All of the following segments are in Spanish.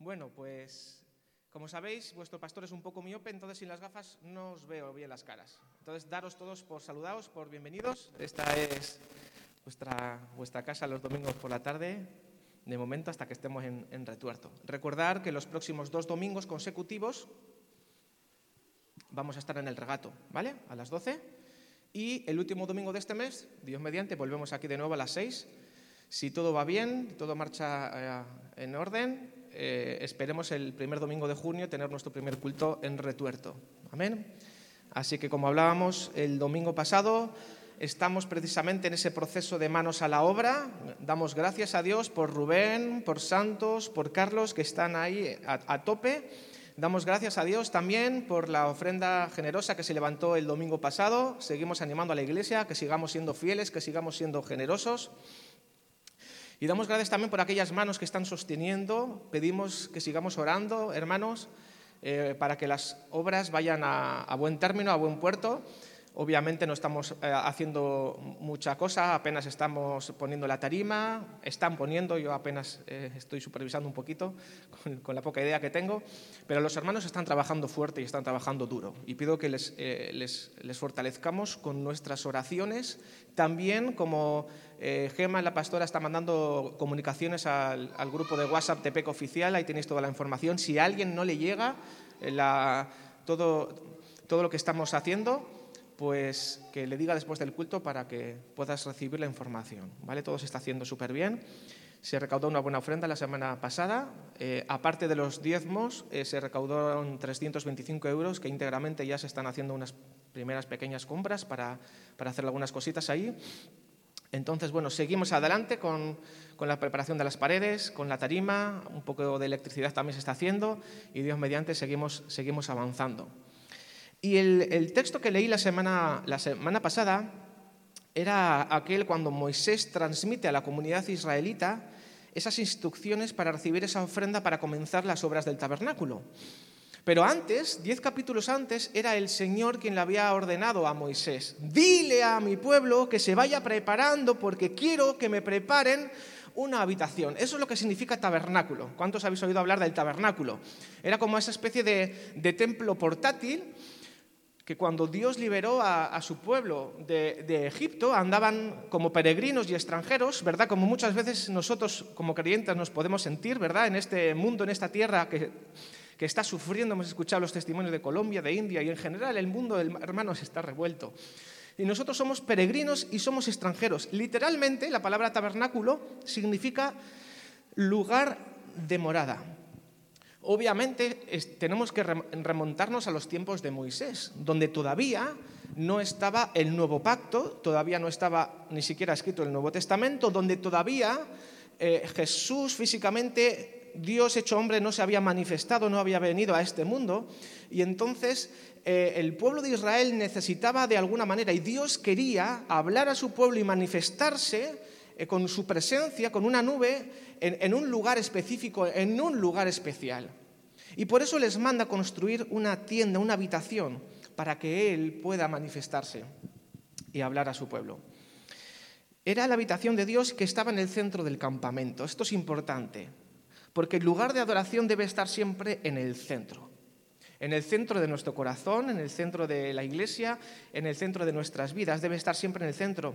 Bueno, pues como sabéis, vuestro pastor es un poco miope, entonces sin las gafas no os veo bien las caras. Entonces, daros todos por saludados, por bienvenidos. Esta es vuestra, vuestra casa los domingos por la tarde, de momento hasta que estemos en, en retuerto. Recordar que los próximos dos domingos consecutivos vamos a estar en el regato, ¿vale? A las 12. Y el último domingo de este mes, Dios mediante, volvemos aquí de nuevo a las 6. Si todo va bien, todo marcha eh, en orden, eh, esperemos el primer domingo de junio tener nuestro primer culto en Retuerto. Amén. Así que como hablábamos el domingo pasado, estamos precisamente en ese proceso de manos a la obra. Damos gracias a Dios por Rubén, por Santos, por Carlos, que están ahí a, a tope. Damos gracias a Dios también por la ofrenda generosa que se levantó el domingo pasado. Seguimos animando a la iglesia que sigamos siendo fieles, que sigamos siendo generosos. Y damos gracias también por aquellas manos que están sosteniendo. Pedimos que sigamos orando, hermanos, eh, para que las obras vayan a, a, buen término, a buen puerto. Obviamente no estamos eh, haciendo mucha cosa, apenas estamos poniendo la tarima, están poniendo, yo apenas eh, estoy supervisando un poquito con, la poca idea que tengo, pero los hermanos están trabajando fuerte y están trabajando duro. Y pido que les, eh, fortalezcamos con nuestras oraciones, también como Gema, la pastora, está mandando comunicaciones al, grupo de WhatsApp de PEC oficial, ahí tenéis toda la información. Si a alguien no le llega todo lo que estamos haciendo, pues que le diga después del culto para que puedas recibir la información. ¿vale? Todo se está haciendo súper bien. Se recaudó una buena ofrenda la semana pasada. Eh, aparte de los diezmos, eh, se recaudaron 325 euros que íntegramente ya se están haciendo unas primeras pequeñas compras para, para hacer algunas cositas ahí. Entonces, bueno, seguimos adelante con, con, la preparación de las paredes, con la tarima, un poco de electricidad también se está haciendo y Dios mediante seguimos, seguimos avanzando. Y el, texto que leí la semana, la semana pasada era aquel cuando Moisés transmite a la comunidad israelita esas instrucciones para recibir esa ofrenda para comenzar las obras del tabernáculo. Pero antes, diez capítulos antes, era el Señor quien le había ordenado a Moisés, dile a mi pueblo que se vaya preparando porque quiero que me preparen una habitación. Eso es lo que significa tabernáculo. ¿Cuántos habéis oído hablar del tabernáculo? Era como esa especie de, de templo portátil que cuando Dios liberó a, su pueblo de, de, Egipto andaban como peregrinos y extranjeros, ¿verdad? Como muchas veces nosotros como creyentes nos podemos sentir, ¿verdad? En este mundo, en esta tierra que, que está sufriendo, hemos escuchado los testimonios de Colombia, de India y en general el mundo, hermanos, está revuelto. Y nosotros somos peregrinos y somos extranjeros. Literalmente la palabra tabernáculo significa lugar de morada. Obviamente tenemos que remontarnos a los tiempos de Moisés, donde todavía no estaba el nuevo pacto, todavía no estaba ni siquiera escrito el Nuevo Testamento, donde todavía eh, Jesús físicamente, Dios hecho hombre, no se había manifestado, no había venido a este mundo, y entonces eh, el pueblo de Israel necesitaba de alguna manera, y Dios quería hablar a su pueblo y manifestarse con su presencia, con una nube, en, en un lugar específico, en un lugar especial. Y por eso les manda construir una tienda, una habitación, para que Él pueda manifestarse y hablar a su pueblo. Era la habitación de Dios que estaba en el centro del campamento. Esto es importante, porque el lugar de adoración debe estar siempre en el centro. En el centro de nuestro corazón, en el centro de la iglesia, en el centro de nuestras vidas, debe estar siempre en el centro.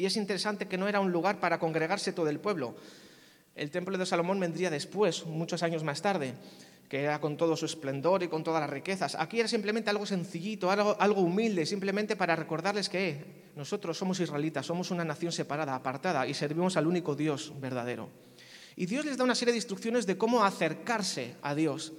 Y es interesante que no era un lugar para congregarse todo el pueblo, el templo de Salomón vendría después, muchos años más tarde, que era con todo su esplendor y con todas las riquezas. Aquí era simplemente algo sencillito, algo, algo humilde, simplemente para recordarles que nosotros somos israelitas, somos una nación separada, apartada y servimos al único Dios verdadero. Y Dios les da una serie de instrucciones de cómo acercarse a Dios.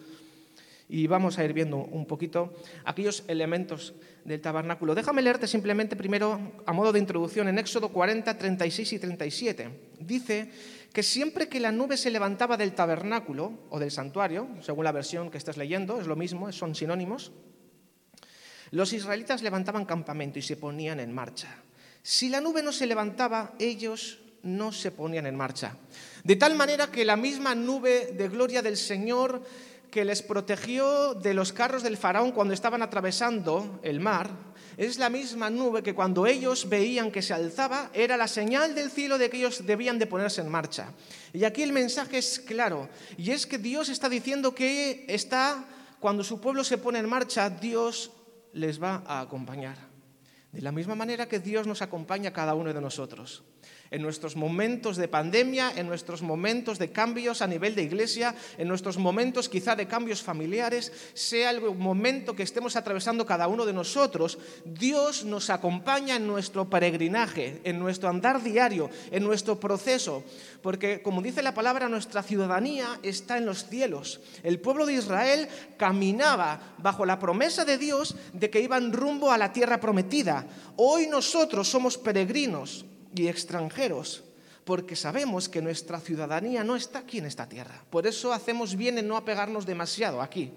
Y vamos a ir viendo un poquito aquellos elementos del tabernáculo. Déjame leerte simplemente primero, a modo de introducción, en Éxodo 40, 36 y 37. Dice que siempre que la nube se levantaba del tabernáculo o del santuario, según la versión que estés leyendo, es lo mismo, son sinónimos, los israelitas levantaban campamento y se ponían en marcha. Si la nube no se levantaba, ellos no se ponían en marcha. De tal manera que la misma nube de gloria del Señor que les protegió de los carros del faraón cuando estaban atravesando el mar, es la misma nube que cuando ellos veían que se alzaba era la señal del cielo de que ellos debían de ponerse en marcha. Y aquí el mensaje es claro, y es que Dios está diciendo que está, cuando su pueblo se pone en marcha, Dios les va a acompañar. De la misma manera que Dios nos acompaña a cada uno de nosotros en nuestros momentos de pandemia, en nuestros momentos de cambios a nivel de iglesia, en nuestros momentos quizá de cambios familiares, sea el momento que estemos atravesando cada uno de nosotros, Dios nos acompaña en nuestro peregrinaje, en nuestro andar diario, en nuestro proceso, porque como dice la palabra, nuestra ciudadanía está en los cielos. El pueblo de Israel caminaba bajo la promesa de Dios de que iban rumbo a la tierra prometida. Hoy nosotros somos peregrinos y extranjeros, porque sabemos que nuestra ciudadanía no está aquí en esta tierra. Por eso hacemos bien en no apegarnos demasiado aquí.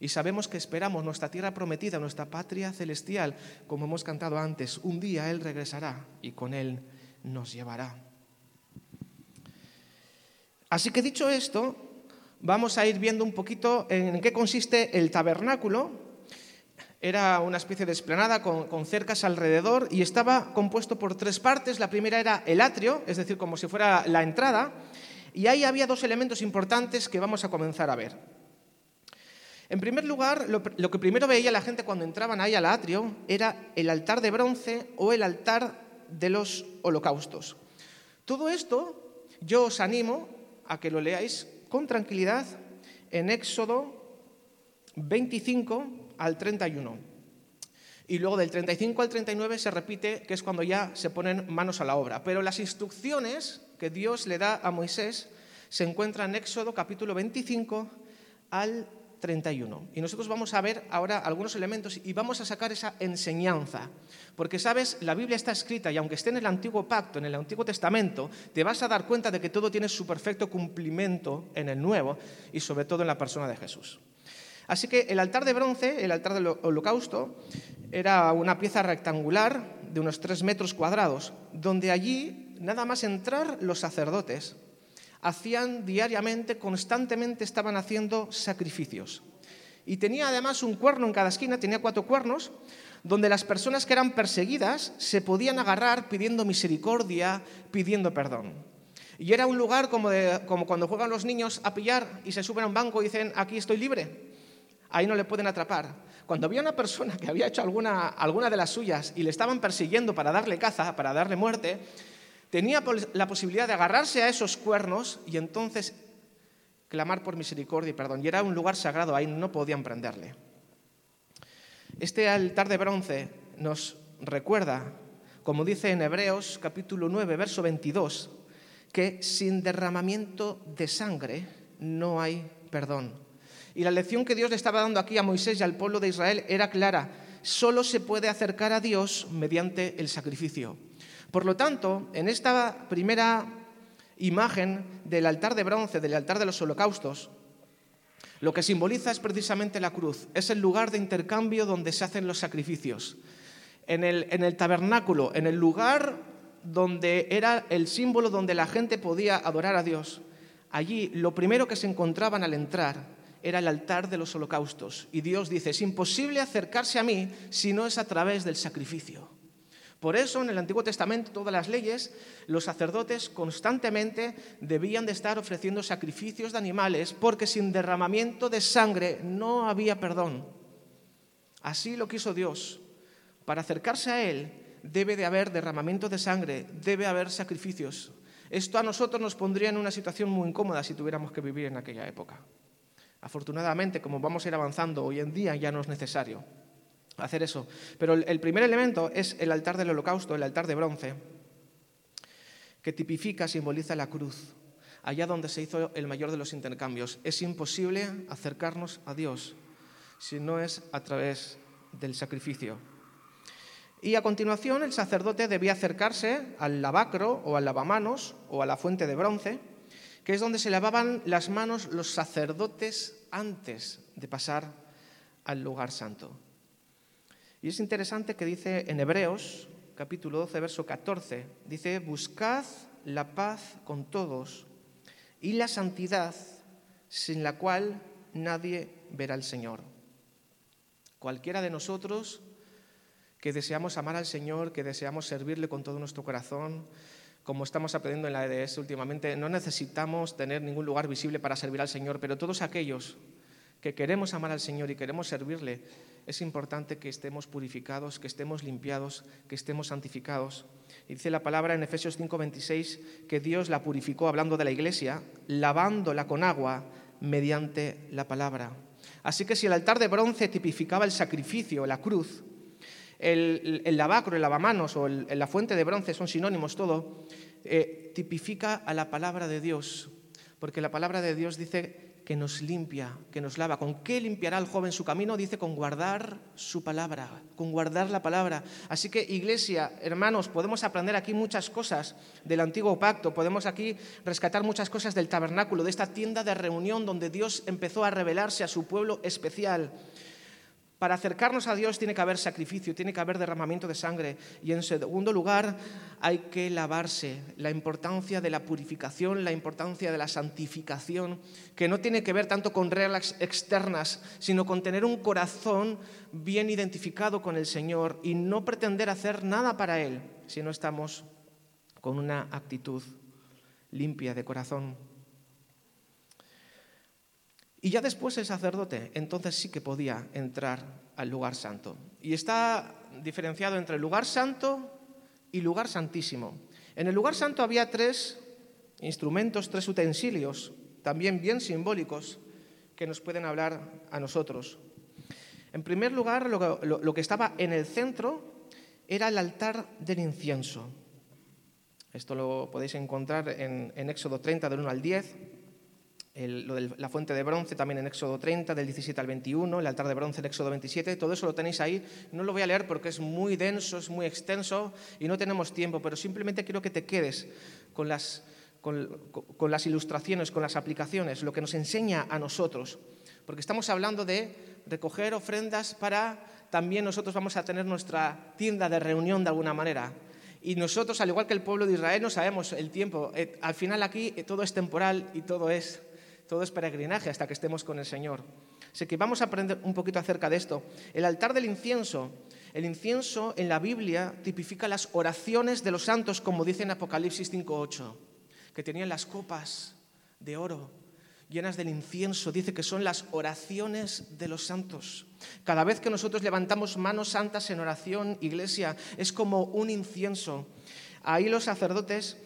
Y sabemos que esperamos nuestra tierra prometida, nuestra patria celestial, como hemos cantado antes. Un día Él regresará y con Él nos llevará. Así que dicho esto, vamos a ir viendo un poquito en qué consiste el tabernáculo era una especie de esplanada con, cercas alrededor y estaba compuesto por tres partes. La primera era el atrio, es decir, como si fuera la entrada, y ahí había dos elementos importantes que vamos a comenzar a ver. En primer lugar, lo, lo que primero veía la gente cuando entraban ahí al atrio era el altar de bronce o el altar de los holocaustos. Todo esto yo os animo a que lo leáis con tranquilidad en Éxodo 25, al 31. Y luego del 35 al 39 se repite, que es cuando ya se ponen manos a la obra. Pero las instrucciones que Dios le da a Moisés se encuentran en Éxodo capítulo 25 al 31. Y nosotros vamos a ver ahora algunos elementos y vamos a sacar esa enseñanza. Porque, sabes, la Biblia está escrita y aunque esté en el Antiguo Pacto, en el Antiguo Testamento, te vas a dar cuenta de que todo tiene su perfecto cumplimiento en el Nuevo y sobre todo en la persona de Jesús. Así que el altar de bronce, el altar del holocausto, era una pieza rectangular de unos tres metros cuadrados, donde allí, nada más entrar, los sacerdotes hacían diariamente, constantemente estaban haciendo sacrificios. Y tenía además un cuerno en cada esquina, tenía cuatro cuernos, donde las personas que eran perseguidas se podían agarrar pidiendo misericordia, pidiendo perdón. Y era un lugar como, cuando juegan los niños a pillar y se suben a un banco y dicen, aquí estoy libre ahí no le pueden atrapar. Cuando había una persona que había hecho alguna, alguna de las suyas y le estaban persiguiendo para darle caza, para darle muerte, tenía la posibilidad de agarrarse a esos cuernos y entonces clamar por misericordia y perdón. Y era un lugar sagrado, ahí no podían prenderle. Este altar de bronce nos recuerda, como dice en Hebreos capítulo 9, verso 22, que sin derramamiento de sangre no hay perdón. Y la lección que Dios le estaba dando aquí a Moisés y al pueblo de Israel era clara. Solo se puede acercar a Dios mediante el sacrificio. Por lo tanto, en esta primera imagen del altar de bronce, del altar de los holocaustos, lo que simboliza es precisamente la cruz. Es el lugar de intercambio donde se hacen los sacrificios. En el, en el tabernáculo, en el lugar donde era el símbolo donde la gente podía adorar a Dios, allí lo primero que se encontraban al entrar era el altar de los holocaustos. Y Dios dice, es imposible acercarse a mí si no es a través del sacrificio. Por eso en el Antiguo Testamento, todas las leyes, los sacerdotes constantemente debían de estar ofreciendo sacrificios de animales porque sin derramamiento de sangre no había perdón. Así lo quiso Dios. Para acercarse a Él debe de haber derramamiento de sangre, debe haber sacrificios. Esto a nosotros nos pondría en una situación muy incómoda si tuviéramos que vivir en aquella época. Afortunadamente, como vamos a ir avanzando hoy en día, ya no es necesario hacer eso. Pero el primer elemento es el altar del holocausto, el altar de bronce, que tipifica, simboliza la cruz, allá donde se hizo el mayor de los intercambios. Es imposible acercarnos a Dios si no es a través del sacrificio. Y a continuación el sacerdote debía acercarse al lavacro o al lavamanos o a la fuente de bronce que es donde se lavaban las manos los sacerdotes antes de pasar al lugar santo. Y es interesante que dice en Hebreos, capítulo 12, verso 14, dice, buscad la paz con todos y la santidad sin la cual nadie verá al Señor. Cualquiera de nosotros que deseamos amar al Señor, que deseamos servirle con todo nuestro corazón, como estamos aprendiendo en la EDS últimamente, no necesitamos tener ningún lugar visible para servir al Señor, pero todos aquellos que queremos amar al Señor y queremos servirle, es importante que estemos purificados, que estemos limpiados, que estemos santificados. dice la palabra en Efesios 5:26 que Dios la purificó, hablando de la iglesia, lavándola con agua mediante la palabra. Así que si el altar de bronce tipificaba el sacrificio, la cruz, el, lavacro, el lavamanos o la fuente de bronce son sinónimos todo, eh, tipifica a la palabra de Dios, porque la palabra de Dios dice que nos limpia, que nos lava. ¿Con qué limpiará el joven su camino? Dice con guardar su palabra, con guardar la palabra. Así que iglesia, hermanos, podemos aprender aquí muchas cosas del antiguo pacto, podemos aquí rescatar muchas cosas del tabernáculo, de esta tienda de reunión donde Dios empezó a revelarse a su pueblo especial. Para acercarnos a Dios tiene que haber sacrificio, tiene que haber derramamiento de sangre. Y en segundo lugar, hay que lavarse. La importancia de la purificación, la importancia de la santificación, que no tiene que ver tanto con reglas externas, sino con tener un corazón bien identificado con el Señor y no pretender hacer nada para Él si no estamos con una actitud limpia de corazón. Y ya después el sacerdote, entonces sí que podía entrar al lugar santo. Y está diferenciado entre lugar santo y lugar santísimo. En el lugar santo había tres instrumentos, tres utensilios, también bien simbólicos, que nos pueden hablar a nosotros. En primer lugar, lo, que estaba en el centro era el altar del incienso. Esto lo podéis encontrar en, en Éxodo 30, del 1 al 10 lo de la fuente de bronce también en Éxodo 30, del 17 al 21, el altar de bronce en Éxodo 27, todo eso lo tenéis ahí. No lo voy a leer porque es muy denso, es muy extenso y no tenemos tiempo, pero simplemente quiero que te quedes con las, con, con las ilustraciones, con las aplicaciones, lo que nos enseña a nosotros, porque estamos hablando de recoger ofrendas para también nosotros vamos a tener nuestra tienda de reunión de alguna manera. Y nosotros, al igual que el pueblo de Israel, no sabemos el tiempo. Eh, al final aquí eh, todo es temporal y todo es todo es peregrinaje hasta que estemos con el Señor. Así que vamos a aprender un poquito acerca de esto. El altar del incienso. El incienso en la Biblia tipifica las oraciones de los santos, como dice en Apocalipsis 5.8, que tenían las copas de oro llenas del incienso. Dice que son las oraciones de los santos. Cada vez que nosotros levantamos manos santas en oración, iglesia, es como un incienso. Ahí los sacerdotes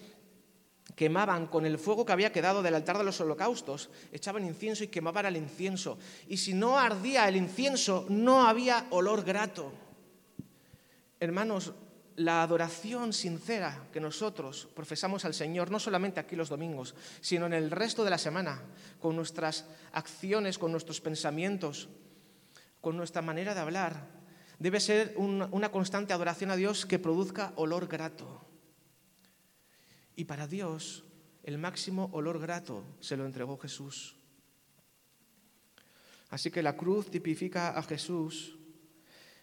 quemaban con el fuego que había quedado del altar de los holocaustos, echaban incienso y quemaban el incienso. Y si no ardía el incienso, no había olor grato. Hermanos, la adoración sincera que nosotros profesamos al Señor, no solamente aquí los domingos, sino en el resto de la semana, con nuestras acciones, con nuestros pensamientos, con nuestra manera de hablar, debe ser una constante adoración a Dios que produzca olor grato. Y para Dios el máximo olor grato se lo entregó Jesús. Así que la cruz tipifica a Jesús.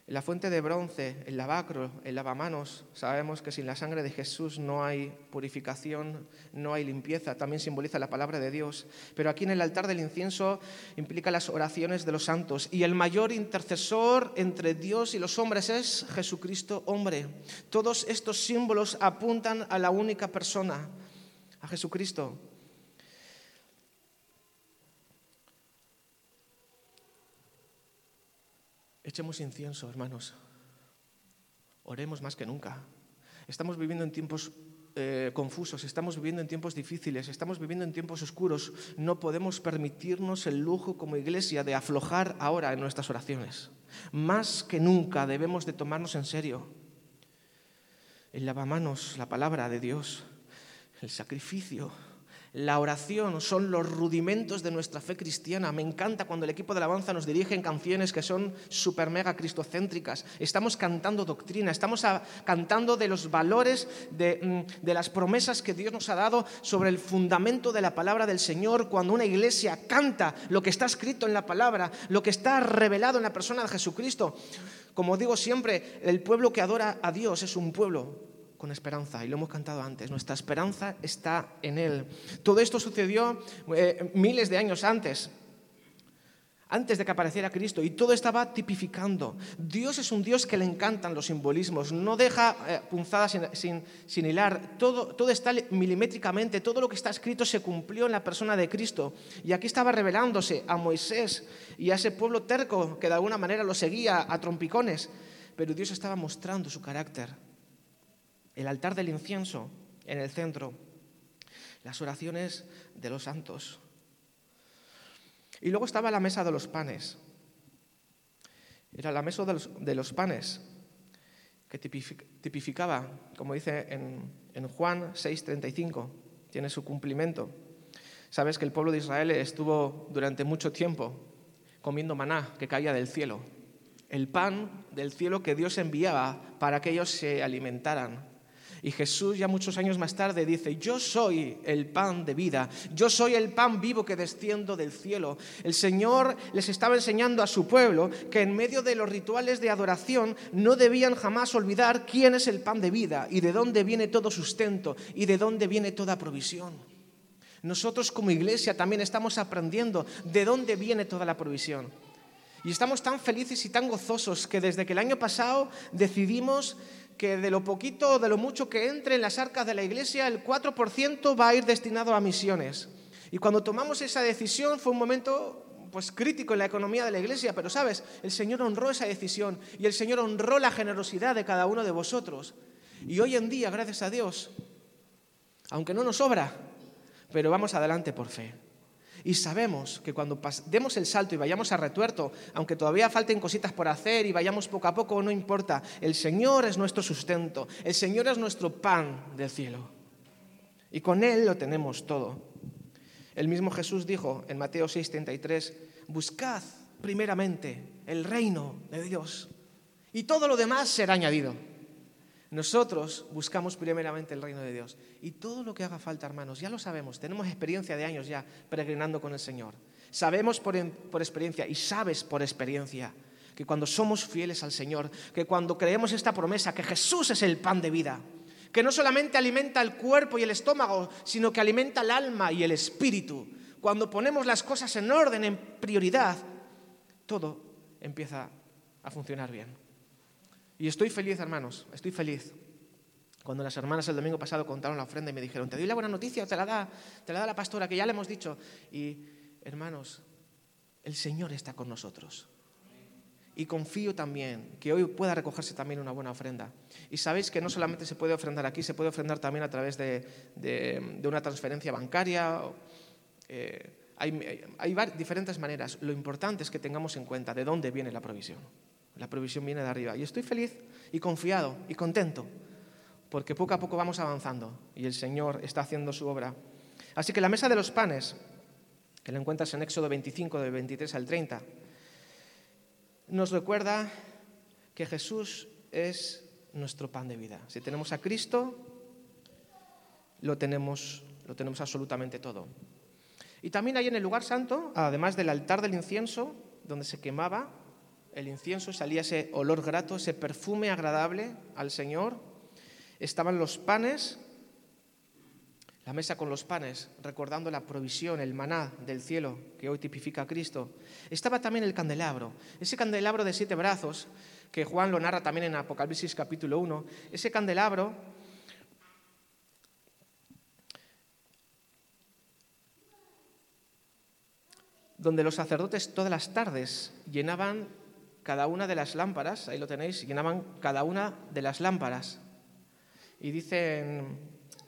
La fuente de bronce, el lavacro, el lavamanos, sabemos que sin la sangre de Jesús no hay purificación, no hay limpieza, también simboliza la palabra de Dios. Pero aquí en el altar del incienso implica las oraciones de los santos. Y el mayor intercesor entre Dios y los hombres es Jesucristo hombre. Todos estos símbolos apuntan a la única persona, a Jesucristo. Echemos incienso, hermanos. Oremos más que nunca. Estamos viviendo en tiempos eh, confusos, estamos viviendo en tiempos difíciles, estamos viviendo en tiempos oscuros. No podemos permitirnos el lujo como iglesia de aflojar ahora en nuestras oraciones. Más que nunca debemos de tomarnos en serio el lavamanos, la palabra de Dios, el sacrificio, la oración son los rudimentos de nuestra fe cristiana. Me encanta cuando el equipo de alabanza nos dirige en canciones que son super mega cristocéntricas. Estamos cantando doctrina, estamos cantando de los valores, mm, de las promesas que Dios nos ha dado sobre el fundamento de la palabra del Señor. Cuando una iglesia canta lo que está escrito en la palabra, lo que está revelado en la persona de Jesucristo. Como digo siempre, el pueblo que adora a Dios es un pueblo con esperanza, y lo hemos cantado antes, nuestra esperanza está en Él. Todo esto sucedió eh, miles de años antes. antes de que apareciera Cristo, y todo estaba tipificando. Dios es un Dios que le encantan los simbolismos, no deja eh, punzadas sin, sin, hilar, todo, todo está milimétricamente, todo lo que está escrito se cumplió en la persona de Cristo. Y aquí estaba revelándose a Moisés y a ese pueblo terco que de alguna manera lo seguía a trompicones, pero Dios estaba mostrando su carácter. El altar del incienso en el centro, las oraciones de los santos y luego estaba la mesa de los panes. Era la mesa de los, panes, que tipificaba, como dice en, en Juan 6:35, tiene su cumplimiento. Sabes que el pueblo de Israel estuvo durante mucho tiempo comiendo maná que caía del cielo, el pan del cielo que Dios enviaba para que ellos se alimentaran. Y Jesús ya muchos años más tarde dice, yo soy el pan de vida, yo soy el pan vivo que desciendo del cielo. El Señor les estaba enseñando a su pueblo que en medio de los rituales de adoración no debían jamás olvidar quién es el pan de vida y de dónde viene todo sustento y de dónde viene toda provisión. Nosotros como iglesia también estamos aprendiendo de dónde viene toda la provisión. Y estamos tan felices y tan gozosos que desde que el año pasado decidimos que de lo poquito o de lo mucho que entre en las arcas de la iglesia, el 4% va a ir destinado a misiones. Y cuando tomamos esa decisión fue un momento pues crítico en la economía de la iglesia, pero sabes, el Señor honró esa decisión y el Señor honró la generosidad de cada uno de vosotros. Y hoy en día, gracias a Dios, aunque no nos sobra, pero vamos adelante por fe. Y sabemos que cuando demos el salto y vayamos a retuerto, aunque todavía falten cositas por hacer y vayamos poco a poco, no importa, el Señor es nuestro sustento, el Señor es nuestro pan del cielo. Y con Él lo tenemos todo. El mismo Jesús dijo en Mateo 6:33, buscad primeramente el reino de Dios y todo lo demás será añadido. Nosotros buscamos primeramente el reino de Dios. Y todo lo que haga falta, hermanos, ya lo sabemos. Tenemos experiencia de años ya peregrinando con el Señor. Sabemos por, por, experiencia y sabes por experiencia que cuando somos fieles al Señor, que cuando creemos esta promesa, que Jesús es el pan de vida, que no solamente alimenta el cuerpo y el estómago, sino que alimenta el alma y el espíritu, cuando ponemos las cosas en orden, en prioridad, todo empieza a funcionar bien. Y estoy feliz, hermanos, estoy feliz. Cuando las hermanas el domingo pasado contaron la ofrenda y me dijeron, te doy la buena noticia, te la da, te la da la pastora, que ya le hemos dicho. Y, hermanos, el Señor está con nosotros. Y confío también que hoy pueda recogerse también una buena ofrenda. Y sabéis que no solamente se puede ofrendar aquí, se puede ofrendar también a través de, una transferencia bancaria. Eh, hay, hay diferentes maneras. Lo importante es que tengamos en cuenta de dónde viene la provisión. La provisión viene de arriba. Y estoy feliz y confiado y contento, porque poco a poco vamos avanzando y el Señor está haciendo su obra. Así que la mesa de los panes, que la encuentras en Éxodo 25, del 23 al 30, nos recuerda que Jesús es nuestro pan de vida. Si tenemos a Cristo, lo tenemos, lo tenemos absolutamente todo. Y también hay en el lugar santo, además del altar del incienso, donde se quemaba el incienso, salía ese olor grato, ese perfume agradable al Señor. Estaban los panes, la mesa con los panes, recordando la provisión, el maná del cielo que hoy tipifica a Cristo. Estaba también el candelabro, ese candelabro de siete brazos, que Juan lo narra también en Apocalipsis capítulo 1. Ese candelabro donde los sacerdotes todas las tardes llenaban cada una de las lámparas, ahí lo tenéis, llenaban cada una de las lámparas. Y dice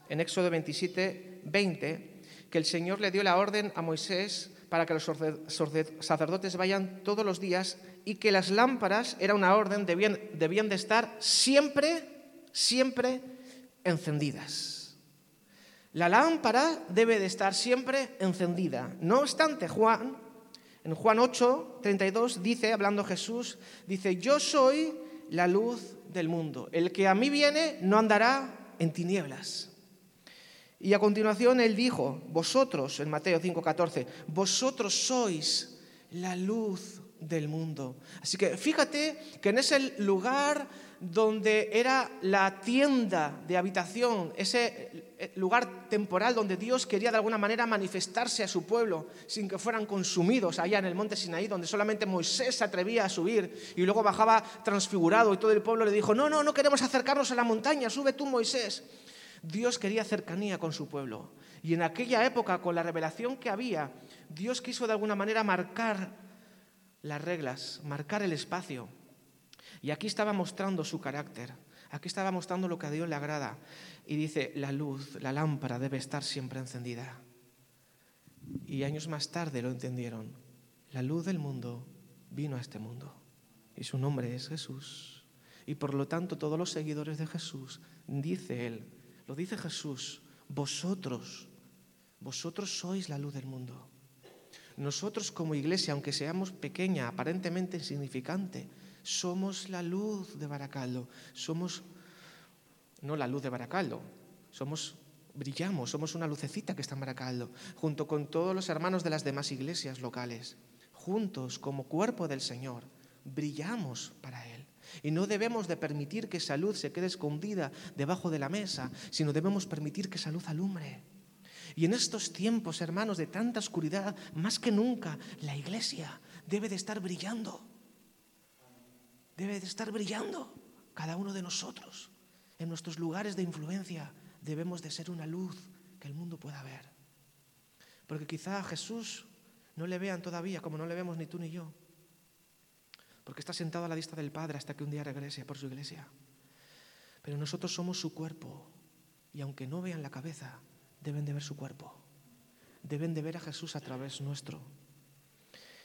en, Éxodo 27, 20, que el Señor le dio la orden a Moisés para que los sacerdotes vayan todos los días y que las lámparas, era una orden, debían, debían de estar siempre, siempre encendidas. La lámpara debe de estar siempre encendida. No obstante, Juan en Juan 8, 32 dice, hablando Jesús, dice, yo soy la luz del mundo. El que a mí viene no andará en tinieblas. Y a continuación él dijo, vosotros, en Mateo 5:14, vosotros sois la luz del mundo. Así que fíjate que en ese lugar donde era la tienda de habitación, ese eh, lugar temporal donde Dios quería de alguna manera manifestarse a su pueblo sin que fueran consumidos allá en el monte Sinaí, donde solamente Moisés se atrevía a subir y luego bajaba transfigurado y todo el pueblo le dijo, no, no, no queremos acercarnos a la montaña, sube tú Moisés. Dios quería cercanía con su pueblo. Y en aquella época, con la revelación que había, Dios quiso de alguna manera marcar las reglas, marcar el espacio. Y aquí estaba mostrando su carácter, aquí estaba mostrando lo que a Dios le agrada. Y dice, la luz, la lámpara debe estar siempre encendida. Y años más tarde lo entendieron. La luz del mundo vino a este mundo. Y su nombre es Jesús. Y por lo tanto todos los seguidores de Jesús, dice Él, lo dice Jesús, vosotros, vosotros sois la luz del mundo. Nosotros como iglesia, aunque seamos pequeña, aparentemente insignificante, somos la luz de Baracaldo. Somos, no la luz de Baracaldo, somos, brillamos, somos una lucecita que está en Baracaldo, junto con todos los hermanos de las demás iglesias locales. Juntos, como cuerpo del Señor, brillamos para Él. Y no debemos de permitir que esa luz se quede escondida debajo de la mesa, sino debemos permitir que esa luz alumbre. Y en estos tiempos, hermanos, de tanta oscuridad, más que nunca, la iglesia debe de estar brillando. Debe de estar brillando cada uno de nosotros. En nuestros lugares de influencia debemos de ser una luz que el mundo pueda ver. Porque quizá a Jesús no le vean todavía como no le vemos ni tú ni yo. Porque está sentado a la vista del Padre hasta que un día regrese por su iglesia. Pero nosotros somos su cuerpo. Y aunque no vean la cabeza, deben de ver su cuerpo. Deben de ver a Jesús a través nuestro.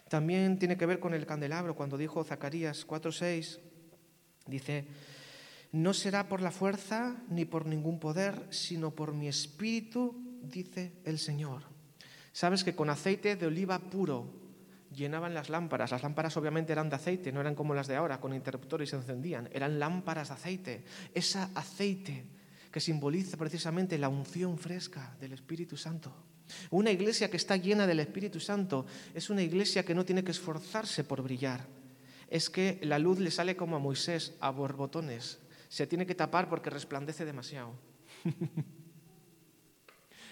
También tiene que ver con el candelabro, cuando dijo Zacarías 4:6, dice, no será por la fuerza ni por ningún poder, sino por mi espíritu, dice el Señor. Sabes que con aceite de oliva puro llenaban las lámparas. Las lámparas obviamente eran de aceite, no eran como las de ahora, con interruptores se encendían. Eran lámparas de aceite. Ese aceite que simboliza precisamente la unción fresca del Espíritu Santo. Una iglesia que está llena del Espíritu Santo es una iglesia que no tiene que esforzarse por brillar. Es que la luz le sale como a Moisés, a borbotones. Se tiene que tapar porque resplandece demasiado.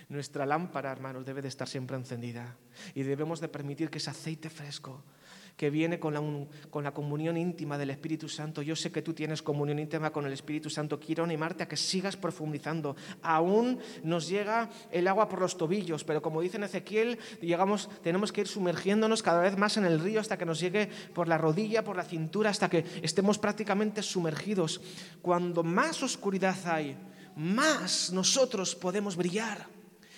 Nuestra lámpara, hermanos, debe de estar siempre encendida y debemos de permitir que ese aceite fresco que viene con la, con la comunión íntima del Espíritu Santo. Yo sé que tú tienes comunión íntima con el Espíritu Santo. Quiero animarte a que sigas profundizando. Aún nos llega el agua por los tobillos, pero como dice en Ezequiel, llegamos, tenemos que ir sumergiéndonos cada vez más en el río hasta que nos llegue por la rodilla, por la cintura, hasta que estemos prácticamente sumergidos. Cuando más oscuridad hay, más nosotros podemos brillar.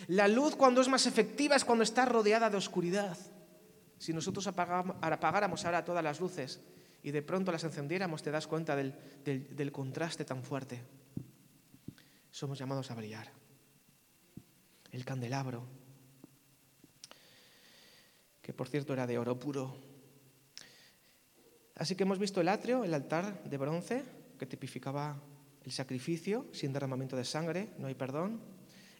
La luz cuando es más efectiva es cuando está rodeada de oscuridad. Si nosotros apagáramos ahora todas las luces y de pronto las encendiéramos, te das cuenta del, del contraste tan fuerte. Somos llamados a brillar. El candelabro, que por cierto era de oro puro. Así que hemos visto el atrio, el altar de bronce, que tipificaba el sacrificio sin derramamiento de sangre, no hay perdón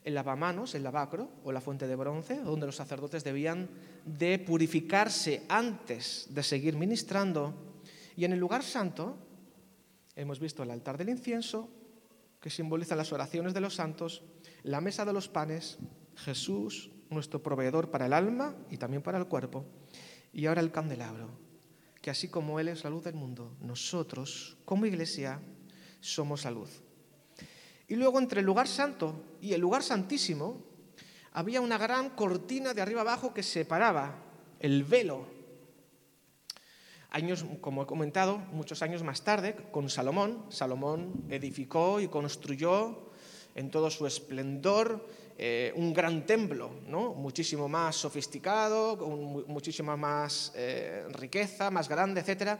el lavamanos, el lavacro o la fuente de bronce, donde los sacerdotes debían de purificarse antes de seguir ministrando. Y en el lugar santo hemos visto el altar del incienso, que simboliza las oraciones de los santos, la mesa de los panes, Jesús, nuestro proveedor para el alma y también para el cuerpo, y ahora el candelabro, que así como Él es la luz del mundo, nosotros como iglesia somos la luz. Y luego entre el lugar santo y el lugar santísimo había una gran cortina de arriba abajo que separaba el velo. Años, como he comentado, muchos años más tarde, con Salomón, Salomón edificó y construyó en todo su esplendor eh, un gran templo, ¿no? muchísimo más sofisticado, con muchísima más eh, riqueza, más grande, etc.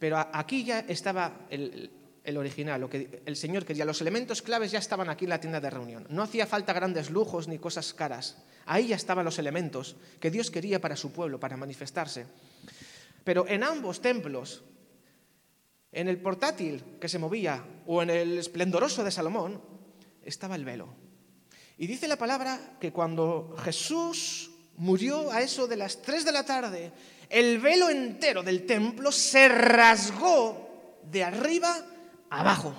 Pero aquí ya estaba el, el original, lo que el Señor quería. Los elementos claves ya estaban aquí en la tienda de reunión. No hacía falta grandes lujos ni cosas caras. Ahí ya estaban los elementos que Dios quería para su pueblo, para manifestarse. Pero en ambos templos, en el portátil que se movía o en el esplendoroso de Salomón, estaba el velo. Y dice la palabra que cuando Jesús murió a eso de las 3 de la tarde, el velo entero del templo se rasgó de arriba abajo.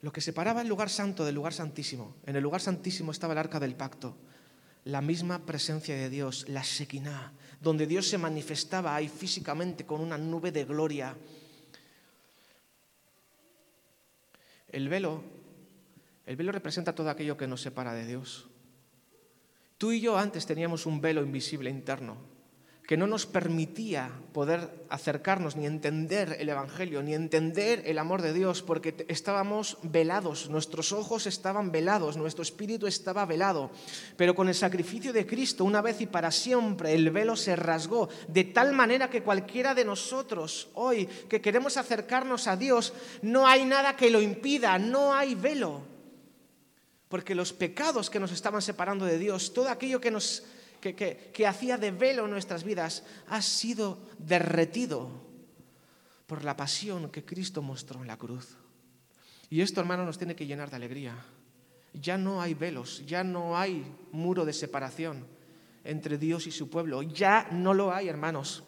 Lo que separaba el lugar santo del lugar santísimo. En el lugar santísimo estaba el arca del pacto, la misma presencia de Dios, la Shekinah, donde Dios se manifestaba ahí físicamente con una nube de gloria. El velo, el velo representa todo aquello que nos separa de Dios. Tú y yo antes teníamos un velo invisible interno, que no nos permitía poder acercarnos ni entender el Evangelio, ni entender el amor de Dios, porque estábamos velados, nuestros ojos estaban velados, nuestro espíritu estaba velado. Pero con el sacrificio de Cristo, una vez y para siempre, el velo se rasgó, de tal manera que cualquiera de nosotros hoy que queremos acercarnos a Dios, no hay nada que lo impida, no hay velo. Porque los pecados que nos estaban separando de Dios, todo aquello que nos que, hacía de velo nuestras vidas, ha sido derretido por la pasión que Cristo mostró en la cruz. Y esto, hermano, nos tiene que llenar de alegría. Ya no hay velos, ya no hay muro de separación entre Dios y su pueblo. Ya no lo hay, hermanos.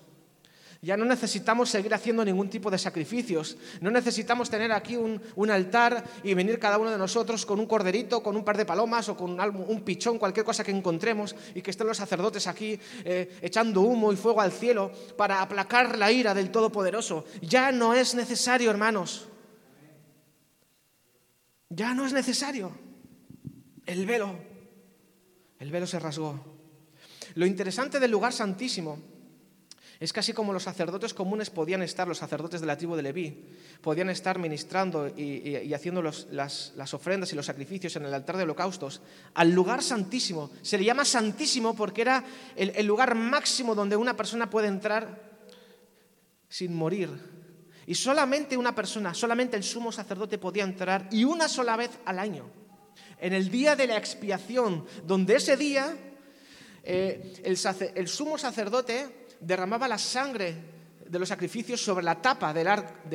Ya no necesitamos seguir haciendo ningún tipo de sacrificios. No necesitamos tener aquí un, altar y venir cada uno de nosotros con un corderito, con un par de palomas o con un, pichón, cualquier cosa que encontremos y que estén los sacerdotes aquí eh, echando humo y fuego al cielo para aplacar la ira del Todopoderoso. Ya no es necesario, hermanos. Ya no es necesario. El velo, el velo se rasgó. Lo interesante del lugar santísimo es casi como los sacerdotes comunes podían estar, los sacerdotes de la tribu de Leví, podían estar ministrando y, haciendo las, ofrendas y los sacrificios en el altar de holocaustos, al lugar santísimo. Se le llama santísimo porque era el, el lugar máximo donde una persona puede entrar sin morir. Y solamente una persona, solamente el sumo sacerdote podía entrar y una sola vez al año. En el día de la expiación, donde ese día eh, el, el sumo sacerdote derramaba la sangre de los sacrificios sobre la tapa del,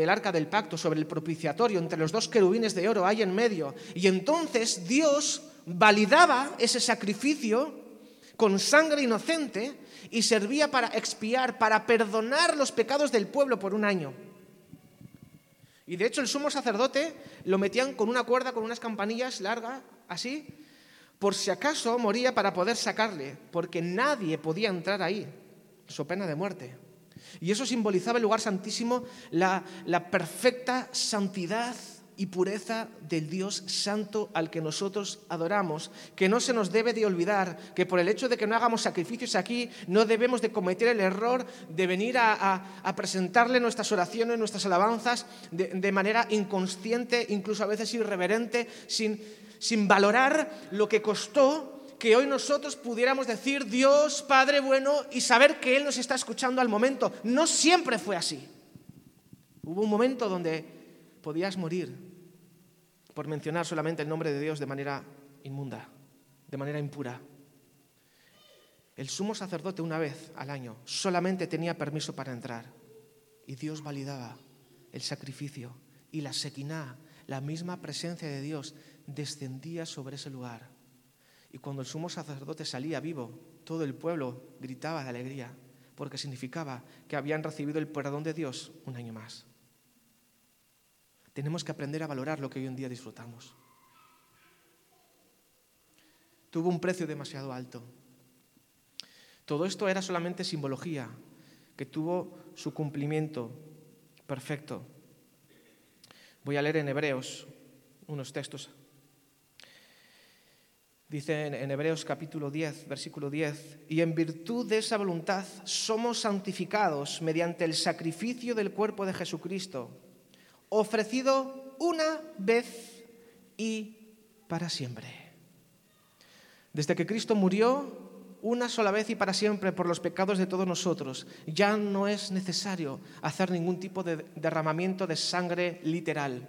arca del pacto, sobre el propiciatorio, entre los dos querubines de oro ahí en medio. Y entonces Dios validaba ese sacrificio con sangre inocente y servía para expiar, para perdonar los pecados del pueblo por un año. Y de hecho el sumo sacerdote lo metían con una cuerda, con unas campanillas largas, así, por si acaso moría para poder sacarle, porque nadie podía entrar ahí su pena de muerte. Y eso simbolizaba el lugar santísimo, la, la perfecta santidad y pureza del Dios santo al que nosotros adoramos, que no se nos debe de olvidar que por el hecho de que no hagamos sacrificios aquí, no debemos de cometer el error de venir a, a, presentarle nuestras oraciones, nuestras alabanzas de, de, manera inconsciente, incluso a veces irreverente, sin, sin valorar lo que costó que hoy nosotros pudiéramos decir Dios, Padre bueno, y saber que Él nos está escuchando al momento. No siempre fue así. Hubo un momento donde podías morir por mencionar solamente el nombre de Dios de manera inmunda, de manera impura. El sumo sacerdote una vez al año solamente tenía permiso para entrar y Dios validaba el sacrificio y la sequiná, la misma presencia de Dios descendía sobre ese lugar y cuando el sumo sacerdote salía vivo, todo el pueblo gritaba de alegría, porque significaba que habían recibido el perdón de Dios un año más. Tenemos que aprender a valorar lo que hoy en día disfrutamos. Tuvo un precio demasiado alto. Todo esto era solamente simbología, que tuvo su cumplimiento perfecto. Voy a leer en Hebreos unos textos Dice en Hebreos capítulo 10, versículo 10, y en virtud de esa voluntad somos santificados mediante el sacrificio del cuerpo de Jesucristo, ofrecido una vez y para siempre. Desde que Cristo murió una sola vez y para siempre por los pecados de todos nosotros, ya no es necesario hacer ningún tipo de derramamiento de sangre literal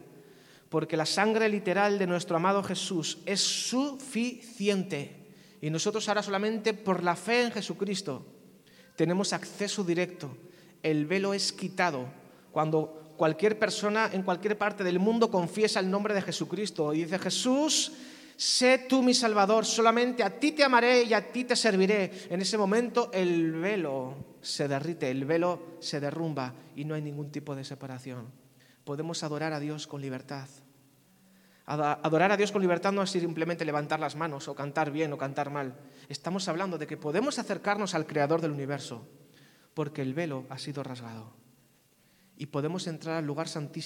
porque la sangre literal de nuestro amado Jesús es suficiente. Y nosotros ahora solamente por la fe en Jesucristo tenemos acceso directo. El velo es quitado cuando cualquier persona en cualquier parte del mundo confiesa el nombre de Jesucristo y dice, Jesús, sé tú mi Salvador, solamente a ti te amaré y a ti te serviré. En ese momento el velo se derrite, el velo se derrumba y no hay ningún tipo de separación. Podemos adorar a Dios con libertad. Adorar a Dios con libertad no es simplemente levantar las manos o cantar bien o cantar mal. Estamos hablando de que podemos acercarnos al Creador del universo porque el velo ha sido rasgado y podemos entrar al lugar santísimo